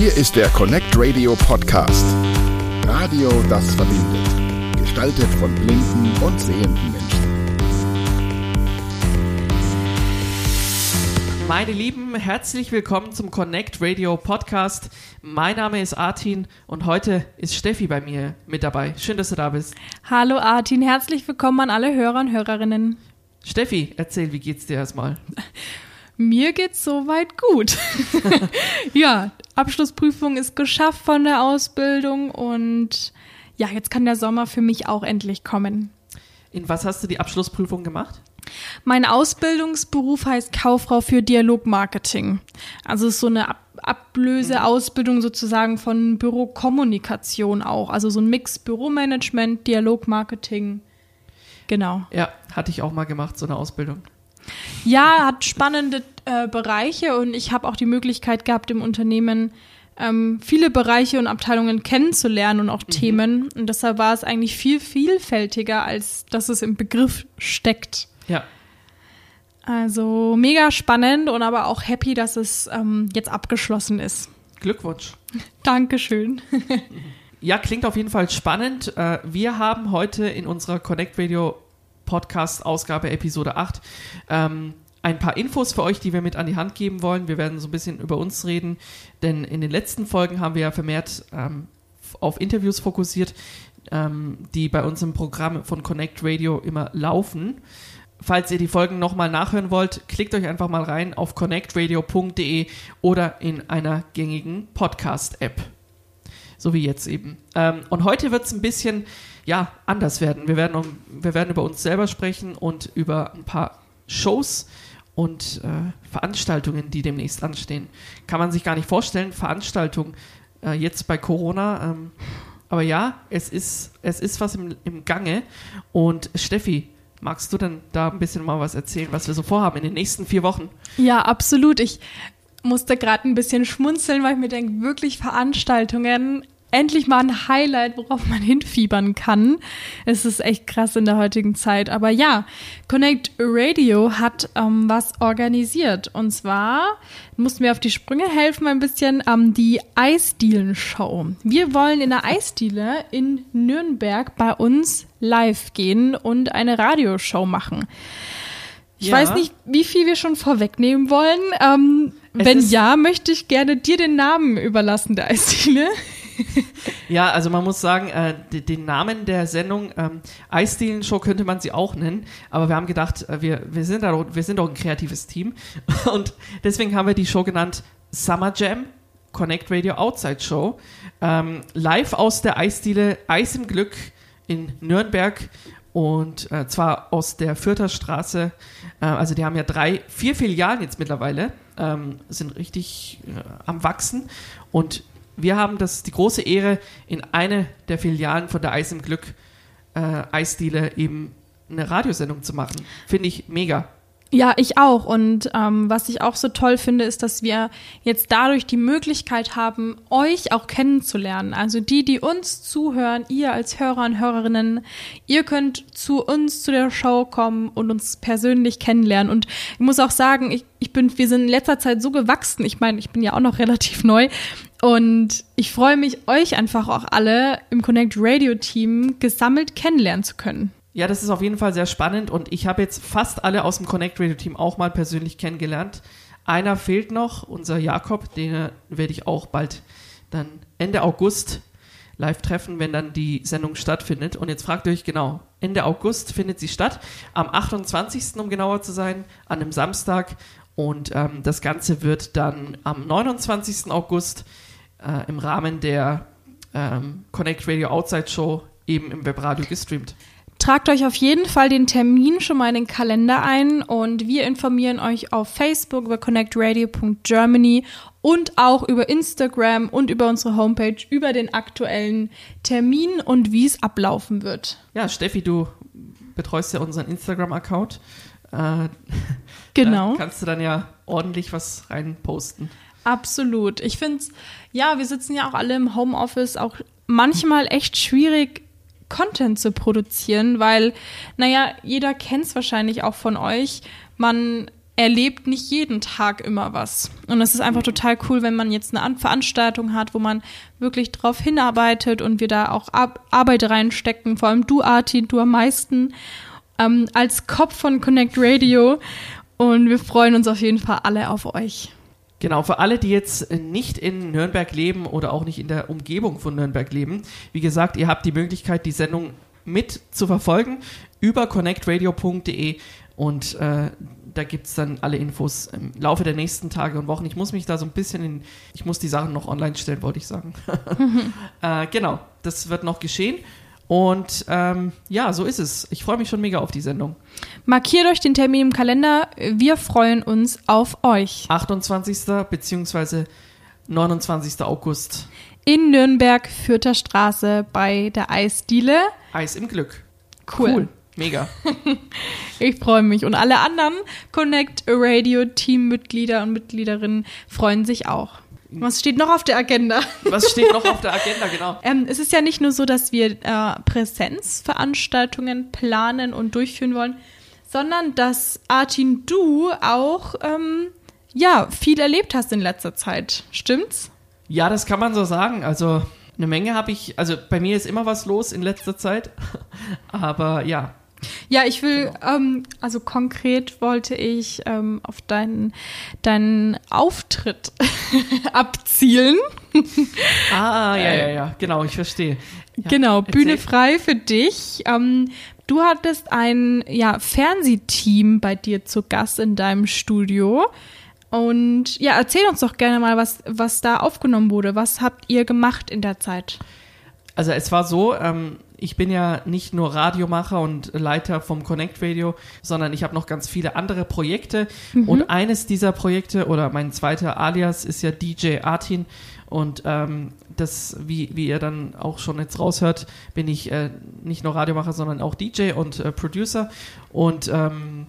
Hier ist der Connect Radio Podcast. Radio, das verbindet. Gestaltet von blinden und sehenden Menschen. Meine Lieben, herzlich willkommen zum Connect Radio Podcast. Mein Name ist Artin und heute ist Steffi bei mir mit dabei. Schön, dass du da bist. Hallo Artin, herzlich willkommen an alle Hörer und Hörerinnen. Steffi, erzähl, wie geht's dir erstmal? Mir geht's soweit gut. ja, Abschlussprüfung ist geschafft von der Ausbildung und ja, jetzt kann der Sommer für mich auch endlich kommen. In was hast du die Abschlussprüfung gemacht? Mein Ausbildungsberuf heißt Kauffrau für Dialogmarketing. Also es ist so eine Ab Ablöseausbildung sozusagen von Bürokommunikation auch. Also so ein Mix Büromanagement, Dialogmarketing. Genau. Ja, hatte ich auch mal gemacht, so eine Ausbildung. Ja, hat spannende äh, Bereiche und ich habe auch die Möglichkeit gehabt, im Unternehmen ähm, viele Bereiche und Abteilungen kennenzulernen und auch mhm. Themen. Und deshalb war es eigentlich viel vielfältiger, als dass es im Begriff steckt. Ja. Also mega spannend und aber auch happy, dass es ähm, jetzt abgeschlossen ist. Glückwunsch. Dankeschön. ja, klingt auf jeden Fall spannend. Äh, wir haben heute in unserer Connect Radio Podcast Ausgabe Episode 8 ähm, ein paar Infos für euch, die wir mit an die Hand geben wollen. Wir werden so ein bisschen über uns reden, denn in den letzten Folgen haben wir ja vermehrt ähm, auf Interviews fokussiert, ähm, die bei uns im Programm von Connect Radio immer laufen. Falls ihr die Folgen nochmal nachhören wollt, klickt euch einfach mal rein auf connectradio.de oder in einer gängigen Podcast-App. So wie jetzt eben. Ähm, und heute wird es ein bisschen ja, anders werden. Wir werden, um, wir werden über uns selber sprechen und über ein paar Shows und äh, Veranstaltungen, die demnächst anstehen. Kann man sich gar nicht vorstellen, Veranstaltungen äh, jetzt bei Corona. Ähm, aber ja, es ist, es ist was im, im Gange. Und Steffi, Magst du denn da ein bisschen mal was erzählen, was wir so vorhaben in den nächsten vier Wochen? Ja, absolut. Ich musste gerade ein bisschen schmunzeln, weil ich mir denke, wirklich Veranstaltungen endlich mal ein Highlight, worauf man hinfiebern kann. Es ist echt krass in der heutigen Zeit. Aber ja, Connect Radio hat ähm, was organisiert. Und zwar mussten wir auf die Sprünge helfen ein bisschen ähm, die Eisdielen-Show. Wir wollen in der Eisdiele in Nürnberg bei uns live gehen und eine Radioshow machen. Ich ja. weiß nicht, wie viel wir schon vorwegnehmen wollen. Ähm, wenn ja, möchte ich gerne dir den Namen überlassen der Eisdiele. ja, also man muss sagen, äh, den Namen der Sendung ähm, Eisdielen-Show könnte man sie auch nennen, aber wir haben gedacht, äh, wir, wir, sind da, wir sind doch ein kreatives Team und deswegen haben wir die Show genannt Summer Jam Connect Radio Outside Show. Ähm, live aus der Eisdiele Eis im Glück in Nürnberg und äh, zwar aus der Fürther Straße. Äh, also die haben ja drei, vier Filialen jetzt mittlerweile, ähm, sind richtig äh, am wachsen und wir haben das, die große Ehre, in eine der Filialen von der Eis im Glück äh, Eisdiele eben eine Radiosendung zu machen. Finde ich mega. Ja, ich auch. Und ähm, was ich auch so toll finde, ist, dass wir jetzt dadurch die Möglichkeit haben, euch auch kennenzulernen. Also die, die uns zuhören, ihr als Hörer und Hörerinnen, ihr könnt zu uns zu der Show kommen und uns persönlich kennenlernen. Und ich muss auch sagen, ich, ich bin, wir sind in letzter Zeit so gewachsen. Ich meine, ich bin ja auch noch relativ neu. Und ich freue mich, euch einfach auch alle im Connect Radio Team gesammelt kennenlernen zu können. Ja, das ist auf jeden Fall sehr spannend und ich habe jetzt fast alle aus dem Connect Radio Team auch mal persönlich kennengelernt. Einer fehlt noch, unser Jakob, den werde ich auch bald dann Ende August live treffen, wenn dann die Sendung stattfindet. Und jetzt fragt ihr euch genau, Ende August findet sie statt, am 28. um genauer zu sein, an einem Samstag. Und ähm, das Ganze wird dann am 29. August äh, im Rahmen der ähm, Connect Radio Outside Show eben im Webradio gestreamt. Tragt euch auf jeden Fall den Termin schon mal in den Kalender ein und wir informieren euch auf Facebook über connectradio.germany und auch über Instagram und über unsere Homepage über den aktuellen Termin und wie es ablaufen wird. Ja, Steffi, du betreust ja unseren Instagram-Account. Äh, genau. Da kannst du dann ja ordentlich was reinposten. Absolut. Ich finde es, ja, wir sitzen ja auch alle im Homeoffice, auch manchmal echt schwierig, Content zu produzieren, weil, naja, jeder kennt es wahrscheinlich auch von euch. Man erlebt nicht jeden Tag immer was. Und es ist einfach total cool, wenn man jetzt eine Veranstaltung hat, wo man wirklich drauf hinarbeitet und wir da auch Arbeit reinstecken. Vor allem du, Artin, du am meisten ähm, als Kopf von Connect Radio. Und wir freuen uns auf jeden Fall alle auf euch. Genau, für alle, die jetzt nicht in Nürnberg leben oder auch nicht in der Umgebung von Nürnberg leben, wie gesagt, ihr habt die Möglichkeit, die Sendung mit zu verfolgen über connectradio.de und äh, da gibt es dann alle Infos im Laufe der nächsten Tage und Wochen. Ich muss mich da so ein bisschen in, ich muss die Sachen noch online stellen, wollte ich sagen. äh, genau, das wird noch geschehen. Und ähm, ja, so ist es. Ich freue mich schon mega auf die Sendung. Markiert euch den Termin im Kalender. Wir freuen uns auf euch. 28. bzw. 29. August. In Nürnberg, Fürther Straße bei der Eisdiele. Eis im Glück. Cool. cool. Mega. ich freue mich. Und alle anderen Connect Radio Teammitglieder und Mitgliederinnen freuen sich auch. Was steht noch auf der Agenda? Was steht noch auf der Agenda, genau? ähm, es ist ja nicht nur so, dass wir äh, Präsenzveranstaltungen planen und durchführen wollen, sondern dass Artin, du auch ähm, ja, viel erlebt hast in letzter Zeit. Stimmt's? Ja, das kann man so sagen. Also eine Menge habe ich, also bei mir ist immer was los in letzter Zeit. Aber ja, ja, ich will, genau. ähm, also konkret wollte ich ähm, auf deinen, deinen Auftritt abzielen. ah, ja, ja, ja, genau, ich verstehe. Ja, genau, Bühne frei für dich. Ähm, du hattest ein ja, Fernsehteam bei dir zu Gast in deinem Studio. Und ja, erzähl uns doch gerne mal, was, was da aufgenommen wurde. Was habt ihr gemacht in der Zeit? Also es war so, ähm, ich bin ja nicht nur Radiomacher und Leiter vom Connect Radio, sondern ich habe noch ganz viele andere Projekte. Mhm. Und eines dieser Projekte oder mein zweiter Alias ist ja DJ Artin. Und ähm, das, wie, wie ihr dann auch schon jetzt raushört, bin ich äh, nicht nur Radiomacher, sondern auch DJ und äh, Producer und ähm,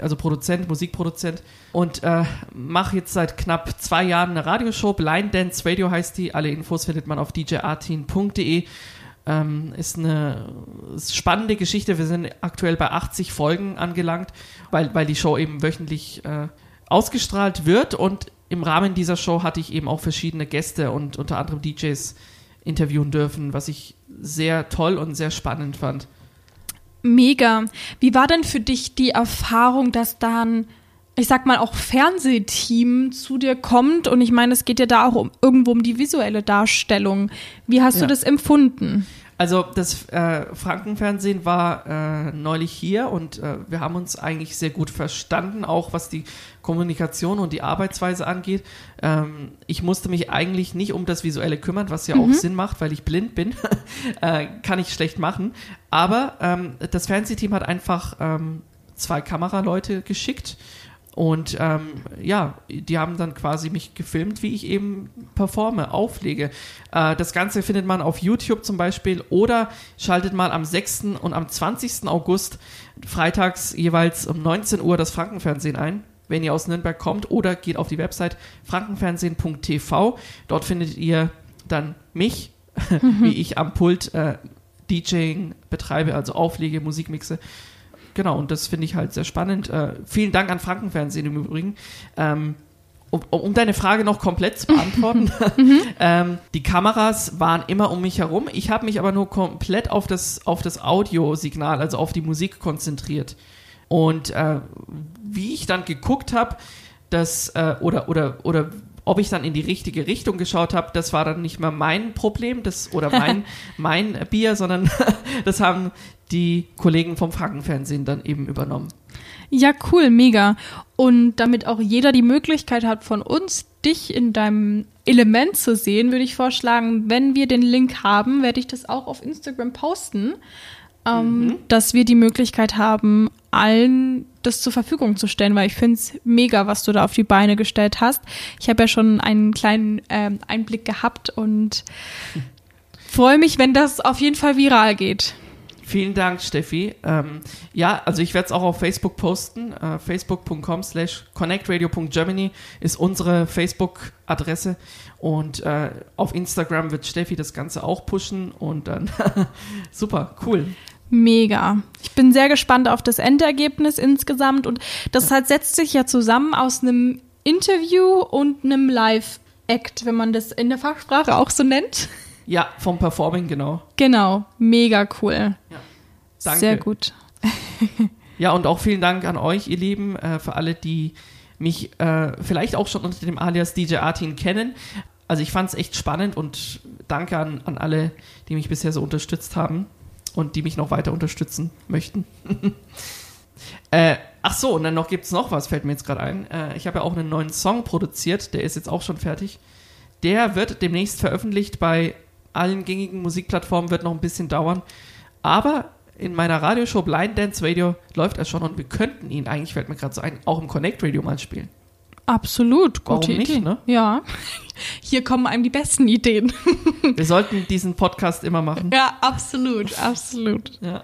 also Produzent, Musikproduzent und äh, mache jetzt seit knapp zwei Jahren eine Radioshow. Blind Dance Radio heißt die. Alle Infos findet man auf djartin.de. Ähm, ist eine spannende Geschichte. Wir sind aktuell bei 80 Folgen angelangt, weil, weil die Show eben wöchentlich äh, ausgestrahlt wird. Und im Rahmen dieser Show hatte ich eben auch verschiedene Gäste und unter anderem DJs interviewen dürfen, was ich sehr toll und sehr spannend fand. Mega. Wie war denn für dich die Erfahrung, dass dann ich sag mal, auch Fernsehteam zu dir kommt. Und ich meine, es geht ja da auch um, irgendwo um die visuelle Darstellung. Wie hast ja. du das empfunden? Also das äh, Frankenfernsehen war äh, neulich hier und äh, wir haben uns eigentlich sehr gut verstanden, auch was die Kommunikation und die Arbeitsweise angeht. Ähm, ich musste mich eigentlich nicht um das Visuelle kümmern, was ja mhm. auch Sinn macht, weil ich blind bin. Äh, kann ich schlecht machen. Aber ähm, das Fernsehteam hat einfach ähm, zwei Kameraleute geschickt und ähm, ja, die haben dann quasi mich gefilmt, wie ich eben performe, auflege. Äh, das Ganze findet man auf YouTube zum Beispiel oder schaltet mal am 6. und am 20. August freitags jeweils um 19 Uhr das Frankenfernsehen ein wenn ihr aus Nürnberg kommt, oder geht auf die Website frankenfernsehen.tv. Dort findet ihr dann mich, wie ich am Pult äh, DJing betreibe, also auflege, Musikmixe genau, und das finde ich halt sehr spannend. Äh, vielen Dank an Frankenfernsehen im Übrigen. Ähm, um, um, deine Frage noch komplett zu beantworten, mhm. ähm, die Kameras waren immer um mich herum. Ich habe mich aber nur komplett auf das, auf das Audiosignal, also auf die Musik konzentriert. Und äh, wie ich dann geguckt habe, dass, äh, oder, oder, oder ob ich dann in die richtige Richtung geschaut habe, das war dann nicht mehr mein Problem das, oder mein, mein Bier, sondern das haben die Kollegen vom Frankenfernsehen dann eben übernommen. Ja, cool, mega. Und damit auch jeder die Möglichkeit hat, von uns dich in deinem Element zu sehen, würde ich vorschlagen, wenn wir den Link haben, werde ich das auch auf Instagram posten, ähm, mhm. dass wir die Möglichkeit haben, allen das zur Verfügung zu stellen, weil ich finde es mega, was du da auf die Beine gestellt hast. Ich habe ja schon einen kleinen ähm, Einblick gehabt und freue mich, wenn das auf jeden Fall viral geht. Vielen Dank, Steffi. Ähm, ja, also ich werde es auch auf Facebook posten. Äh, Facebook.com slash connectradio.germany ist unsere Facebook-Adresse. Und äh, auf Instagram wird Steffi das Ganze auch pushen. Und dann super, cool. Mega. Ich bin sehr gespannt auf das Endergebnis insgesamt und das halt setzt sich ja zusammen aus einem Interview und einem Live-Act, wenn man das in der Fachsprache auch so nennt. Ja, vom Performing, genau. Genau, mega cool. Ja. Danke. Sehr gut. Ja, und auch vielen Dank an euch, ihr Lieben, äh, für alle, die mich äh, vielleicht auch schon unter dem Alias DJ Artin kennen. Also ich fand es echt spannend und danke an, an alle, die mich bisher so unterstützt haben und die mich noch weiter unterstützen möchten. äh, ach so, und dann noch gibt es noch was, fällt mir jetzt gerade ein. Äh, ich habe ja auch einen neuen Song produziert, der ist jetzt auch schon fertig. Der wird demnächst veröffentlicht bei allen gängigen Musikplattformen, wird noch ein bisschen dauern. Aber in meiner Radioshow Blind Dance Radio läuft er schon und wir könnten ihn, eigentlich fällt mir gerade so ein, auch im Connect Radio mal spielen. Absolut, gute Warum nicht, Idee. ne? Ja. Hier kommen einem die besten Ideen. Wir sollten diesen Podcast immer machen. Ja, absolut, absolut. Ja.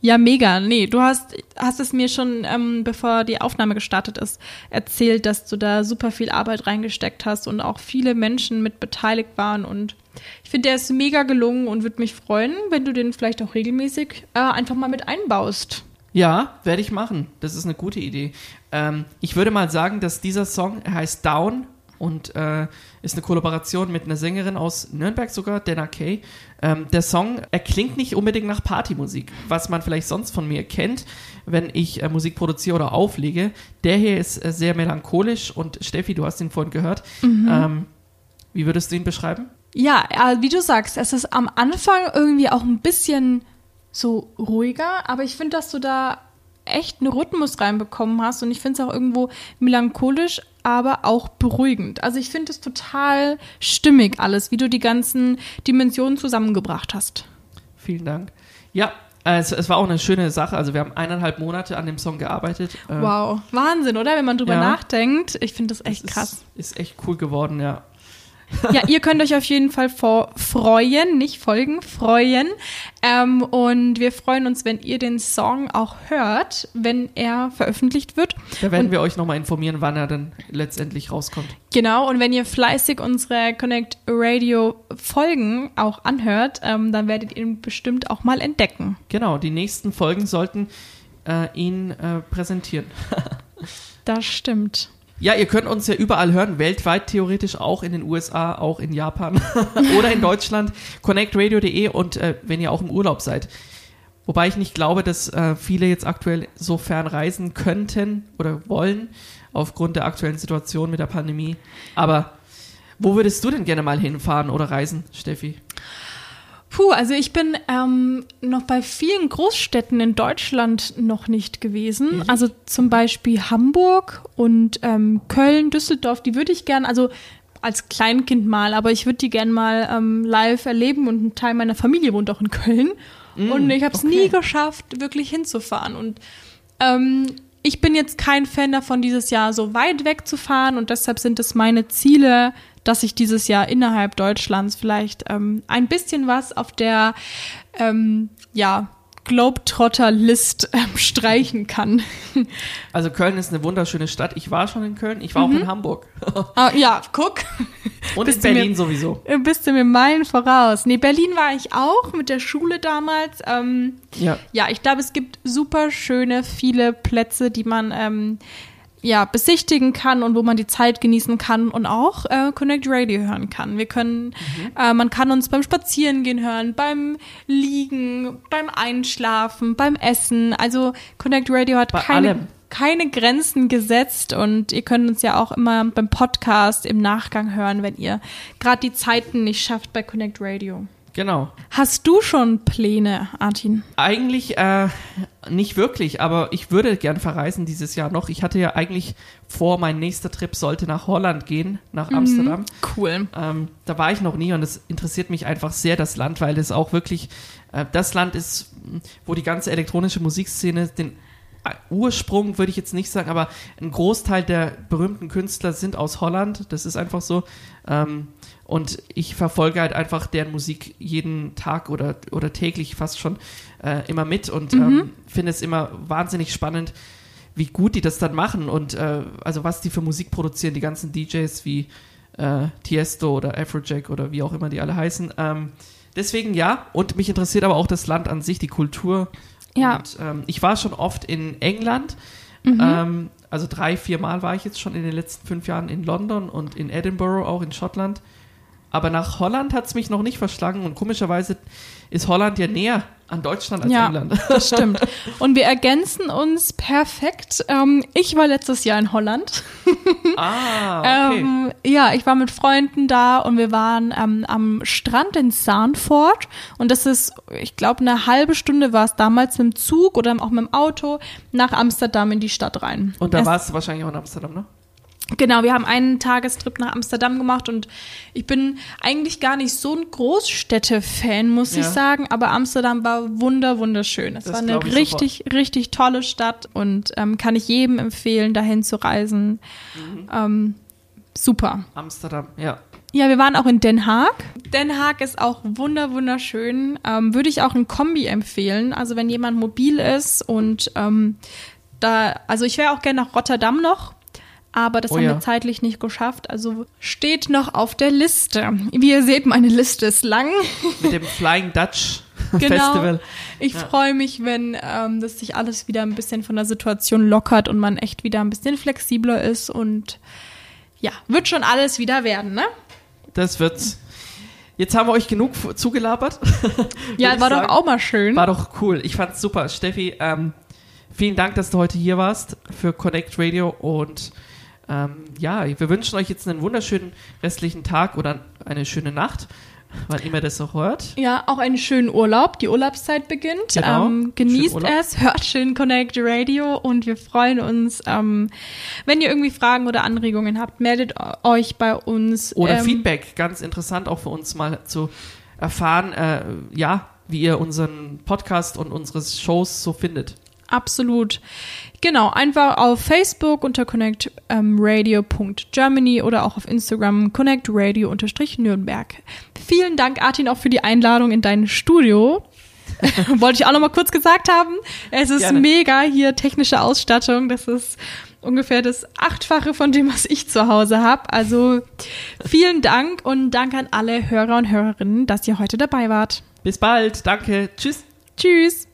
Ja, mega. Nee, du hast, hast es mir schon, ähm, bevor die Aufnahme gestartet ist, erzählt, dass du da super viel Arbeit reingesteckt hast und auch viele Menschen mit beteiligt waren. Und ich finde, der ist mega gelungen und würde mich freuen, wenn du den vielleicht auch regelmäßig äh, einfach mal mit einbaust. Ja, werde ich machen. Das ist eine gute Idee. Ähm, ich würde mal sagen, dass dieser Song, er heißt Down und äh, ist eine Kollaboration mit einer Sängerin aus Nürnberg sogar, Dana Kay. Ähm, der Song, er klingt nicht unbedingt nach Partymusik, was man vielleicht sonst von mir kennt, wenn ich äh, Musik produziere oder auflege. Der hier ist äh, sehr melancholisch und Steffi, du hast ihn vorhin gehört. Ähm, wie würdest du ihn beschreiben? Ja, äh, wie du sagst, es ist am Anfang irgendwie auch ein bisschen so ruhiger, aber ich finde, dass du da echt einen Rhythmus reinbekommen hast und ich finde es auch irgendwo melancholisch, aber auch beruhigend. Also ich finde es total stimmig alles, wie du die ganzen Dimensionen zusammengebracht hast. Vielen Dank. Ja, es, es war auch eine schöne Sache. Also wir haben eineinhalb Monate an dem Song gearbeitet. Äh, Wow, Wahnsinn, oder? Wenn man drüber Ja. nachdenkt. Ich finde das echt krass. Ist, ist echt cool geworden, ja. Ja, ihr könnt euch auf jeden Fall vor freuen, nicht folgen, freuen. Ähm, und wir freuen uns, wenn ihr den Song auch hört, wenn er veröffentlicht wird. Da werden Und- wir euch nochmal informieren, wann er dann letztendlich rauskommt. Genau, und wenn ihr fleißig unsere Connect Radio Folgen auch anhört, ähm, dann werdet ihr ihn bestimmt auch mal entdecken. Genau, die nächsten Folgen sollten äh, ihn äh, präsentieren. Das stimmt. Ja, ihr könnt uns ja überall hören, weltweit theoretisch, auch in den USA, auch in Japan oder in Deutschland. connectradio.de und äh, wenn ihr auch im Urlaub seid. Wobei ich nicht glaube, dass äh, viele jetzt aktuell so fern reisen könnten oder wollen, aufgrund der aktuellen Situation mit der Pandemie. Aber wo würdest du denn gerne mal hinfahren oder reisen, Steffi? Puh, also ich bin ähm, noch bei vielen Großstädten in Deutschland noch nicht gewesen. Ehrlich? Also zum Beispiel Hamburg und ähm, Köln, Düsseldorf, die würde ich gern, also als Kleinkind mal, aber ich würde die gern mal ähm, live erleben und ein Teil meiner Familie wohnt auch in Köln. und ich habe es okay. nie geschafft, wirklich hinzufahren. Und ähm, ich bin jetzt kein Fan davon, dieses Jahr so weit wegzufahren und deshalb sind es meine Ziele, dass ich dieses Jahr innerhalb Deutschlands vielleicht ähm, ein bisschen was auf der ähm, ja, Globetrotter-List ähm, streichen kann. Also Köln ist eine wunderschöne Stadt. Ich war schon in Köln, ich war auch in Hamburg. ah, ja, guck. Und in Bist mir- Berlin sowieso. Äh, Bist du mir Meilen voraus. Nee, Berlin war ich auch mit der Schule damals. Ähm, Ja. Ja, ich glaube, es gibt super schöne, viele Plätze, die man ähm, ja, besichtigen kann und wo man die Zeit genießen kann und auch äh, Connect Radio hören kann. Wir können, äh, man kann uns beim Spazierengehen hören, beim Liegen, beim Einschlafen, beim Essen. Also Connect Radio hat Bei keine, allem. keine Grenzen gesetzt und ihr könnt uns ja auch immer beim Podcast im Nachgang hören, wenn ihr gerade die Zeiten nicht schafft bei Connect Radio. Genau. Hast du schon Pläne, Artin? Eigentlich äh, nicht wirklich, aber ich würde gern verreisen dieses Jahr noch. Ich hatte ja eigentlich vor, mein nächster Trip sollte nach Holland gehen, nach Amsterdam. Cool. Ähm, da war ich noch nie und es interessiert mich einfach sehr, das Land, weil es auch wirklich äh, das Land ist, wo die ganze elektronische Musikszene den äh, Ursprung würde ich jetzt nicht sagen, aber ein Großteil der berühmten Künstler sind aus Holland. Das ist einfach so. Ähm, und ich verfolge halt einfach deren Musik jeden Tag oder, oder täglich fast schon äh, immer mit und ähm, finde es immer wahnsinnig spannend, wie gut die das dann machen und äh, also was die für Musik produzieren, die ganzen DJs wie äh, Tiesto oder Afrojack oder wie auch immer die alle heißen. Ähm, deswegen ja, und mich interessiert aber auch das Land an sich, die Kultur. Ja. Und, ähm, ich war schon oft in England. Mhm. Ähm, also drei, vier Mal war ich jetzt schon in den letzten fünf Jahren in London und in Edinburgh, auch in Schottland. Aber nach Holland hat es mich noch nicht verschlagen und komischerweise ist Holland ja näher an Deutschland als Ja, England. das stimmt. Und wir ergänzen uns perfekt. Ähm, ich war letztes Jahr in Holland. ah, okay. Ähm, ja, ich war mit Freunden da und wir waren ähm, am Strand in Sanford. Und das ist, ich glaube, eine halbe Stunde war es damals mit dem Zug oder auch mit dem Auto nach Amsterdam in die Stadt rein. und da warst du wahrscheinlich auch in Amsterdam, ne? Genau, wir haben einen Tagestrip nach Amsterdam gemacht und ich bin eigentlich gar nicht so ein Großstädte-Fan, muss Ja. ich sagen, aber Amsterdam war wunder, wunderschön. Es Das war eine richtig, richtig tolle Stadt und ähm, kann ich jedem empfehlen, dahin zu reisen. Mhm. Ähm, super. Amsterdam, ja. Ja, wir waren auch in Den Haag. Den Haag ist auch wunder, wunderschön. Ähm, würde ich auch ein Kombi empfehlen. Also wenn jemand mobil ist und ähm, da, also ich wäre auch gerne nach Rotterdam noch. Aber das Oh haben ja. wir zeitlich nicht geschafft. Also steht noch auf der Liste. Wie ihr seht, meine Liste ist lang. Mit dem Flying Dutch Genau. Festival. Ich freue mich, wenn ähm, das sich alles wieder ein bisschen von der Situation lockert und man echt wieder ein bisschen flexibler ist. Und ja, wird schon alles wieder werden, ne? Das wird's. Jetzt haben wir euch genug zugelabert. Ja, war doch sagen. auch mal schön. War doch cool. Ich fand's super. Steffi, ähm, vielen Dank, dass du heute hier warst für Connect Radio und ähm, ja, wir wünschen euch jetzt einen wunderschönen restlichen Tag oder eine schöne Nacht, wann immer das noch hört. Ja, auch einen schönen Urlaub. Die Urlaubszeit beginnt. Genau. Ähm, genießt es, hört schön Connect Radio und wir freuen uns. Ähm, wenn ihr irgendwie Fragen oder Anregungen habt, meldet euch bei uns. Oder ähm, Feedback, ganz interessant auch für uns mal zu erfahren, äh, ja, wie ihr unseren Podcast und unsere Shows so findet. Absolut. Genau, einfach auf Facebook unter connectradio.germany oder auch auf Instagram connectradio-nürnberg. Vielen Dank, Artin, auch für die Einladung in dein Studio. Wollte ich auch noch mal kurz gesagt haben. Es ist Gerne. mega hier technische Ausstattung. Das ist ungefähr das Achtfache von dem, was ich zu Hause habe. Also vielen Dank und danke an alle Hörer und Hörerinnen, dass ihr heute dabei wart. Bis bald, danke, tschüss. Tschüss.